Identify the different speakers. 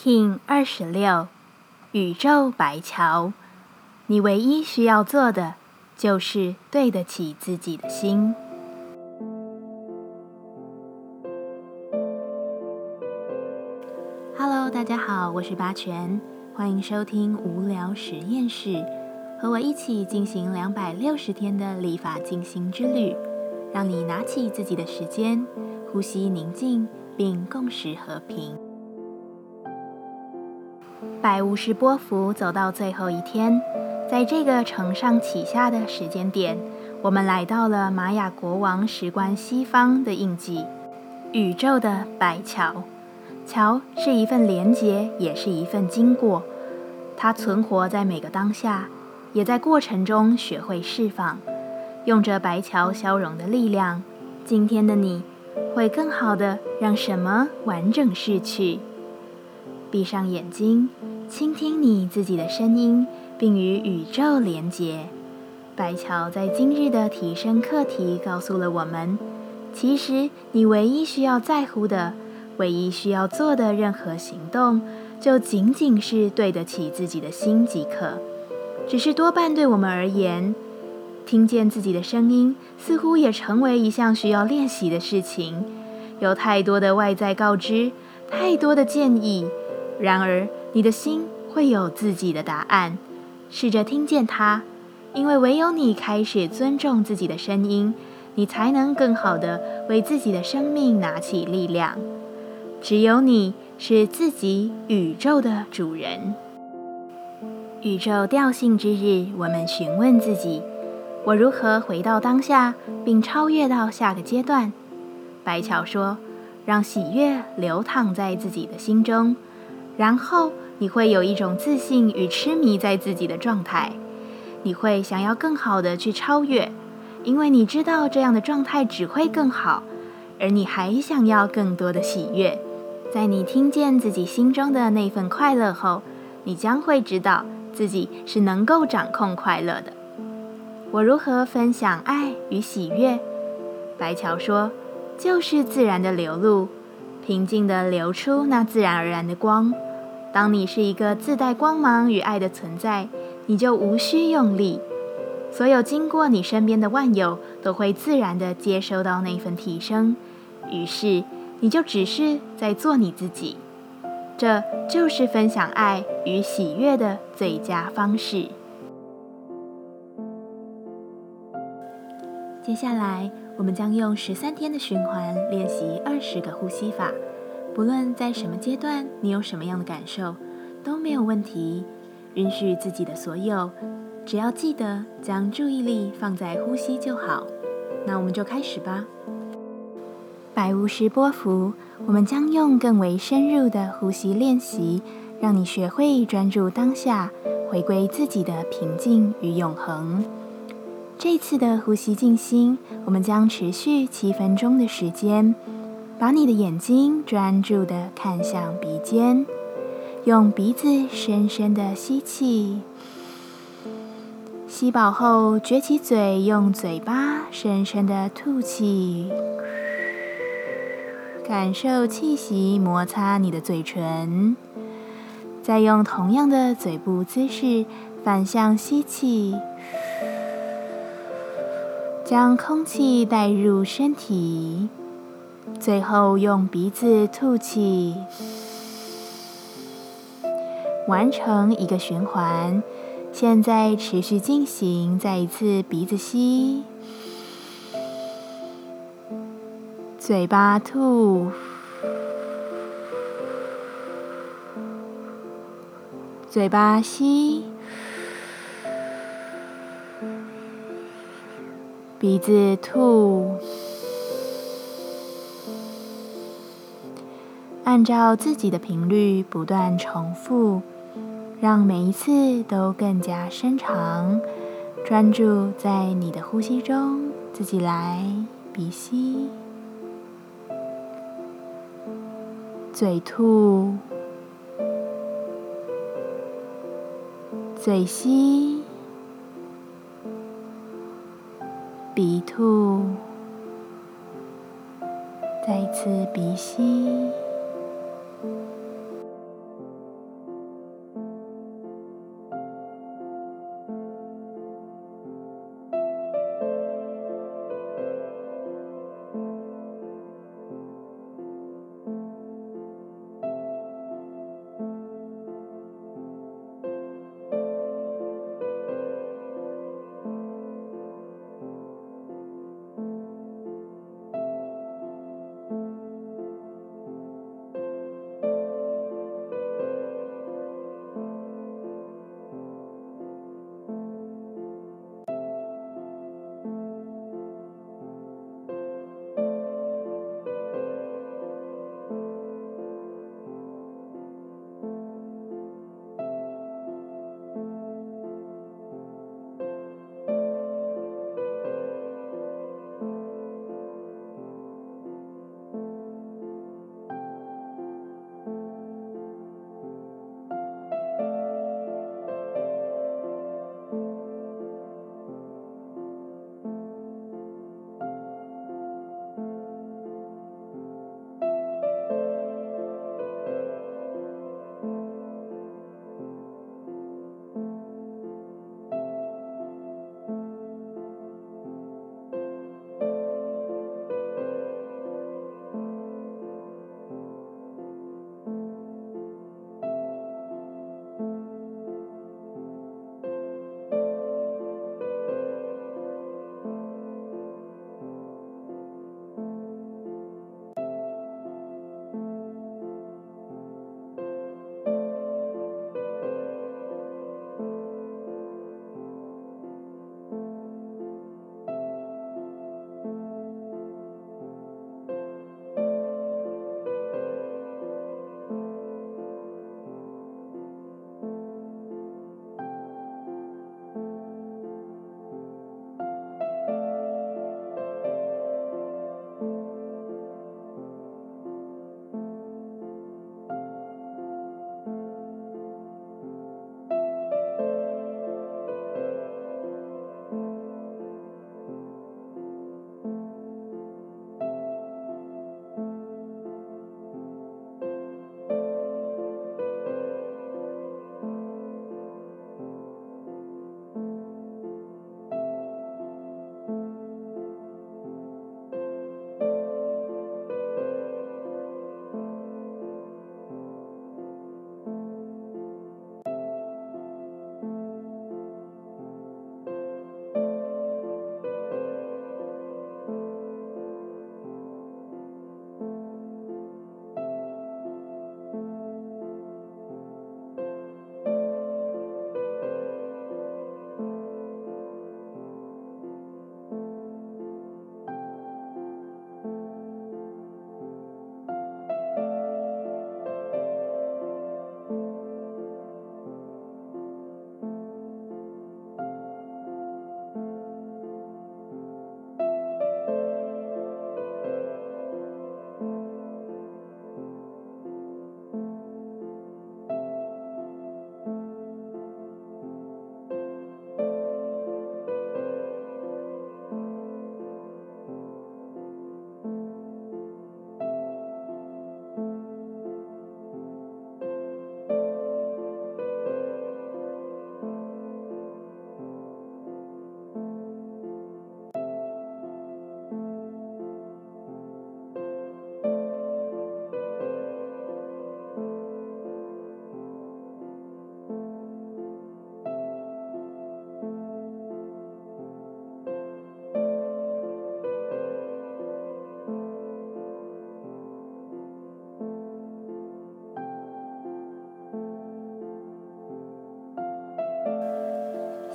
Speaker 1: King 二十六，宇宙白桥，你唯一需要做的就是对得起自己的心。Hello，大家好，我是八全，欢迎收听无聊实验室，和我一起进行两百六十天的立法进行之旅，让你拿起自己的时间，呼吸宁静，并共识和平。百巫师波幅走到最后一天，在这个承上启下的时间点，我们来到了玛雅国王石棺西方的印记——宇宙的白桥。桥是一份连结，也是一份经过。它存活在每个当下，也在过程中学会释放。用着白桥消融的力量，今天的你会更好的让什么完整逝去。闭上眼睛。倾听你自己的声音，并与宇宙连结。白桥在今日的提升课题告诉了我们：其实你唯一需要在乎的、唯一需要做的任何行动，就仅仅是对得起自己的心即可。只是多半对我们而言，听见自己的声音，似乎也成为一项需要练习的事情。有太多的外在告知，太多的建议，然而。你的心会有自己的答案，试着听见它，因为唯有你开始尊重自己的声音，你才能更好的为自己的生命拿起力量。只有你是自己宇宙的主人。宇宙调性之日，我们询问自己：我如何回到当下，并超越到下个阶段？白桥说：让喜悦流淌在自己的心中。然后你会有一种自信与痴迷在自己的状态，你会想要更好的去超越，因为你知道这样的状态只会更好，而你还想要更多的喜悦。在你听见自己心中的那份快乐后，你将会知道自己是能够掌控快乐的。我如何分享爱与喜悦？白桥说，就是自然的流露，平静的流出那自然而然的光。当你是一个自带光芒与爱的存在，你就无需用力。所有经过你身边的万有都会自然地接收到那份提升，于是你就只是在做你自己。这就是分享爱与喜悦的最佳方式。接下来，我们将用十三天的循环练习二十个呼吸法。不论在什么阶段，你有什么样的感受，都没有问题。允许自己的所有，只要记得将注意力放在呼吸就好。那我们就开始吧。百无师波幅，我们将用更为深入的呼吸练习，让你学会专注当下，回归自己的平静与永恒。这次的呼吸静心，我们将持续七分钟的时间。把你的眼睛专注地看向鼻尖，用鼻子深深的吸气，吸饱后撅起嘴，用嘴巴深深的吐气，感受气息摩擦你的嘴唇，再用同样的嘴部姿势反向吸气，将空气带入身体。最后用鼻子吐气，完成一个循环。现在持续进行，再一次鼻子吸，嘴巴吐，嘴巴吸，鼻子吐。按照自己的频率不断重复，让每一次都更加深长。专注在你的呼吸中，自己来鼻吸，嘴吐，嘴吸，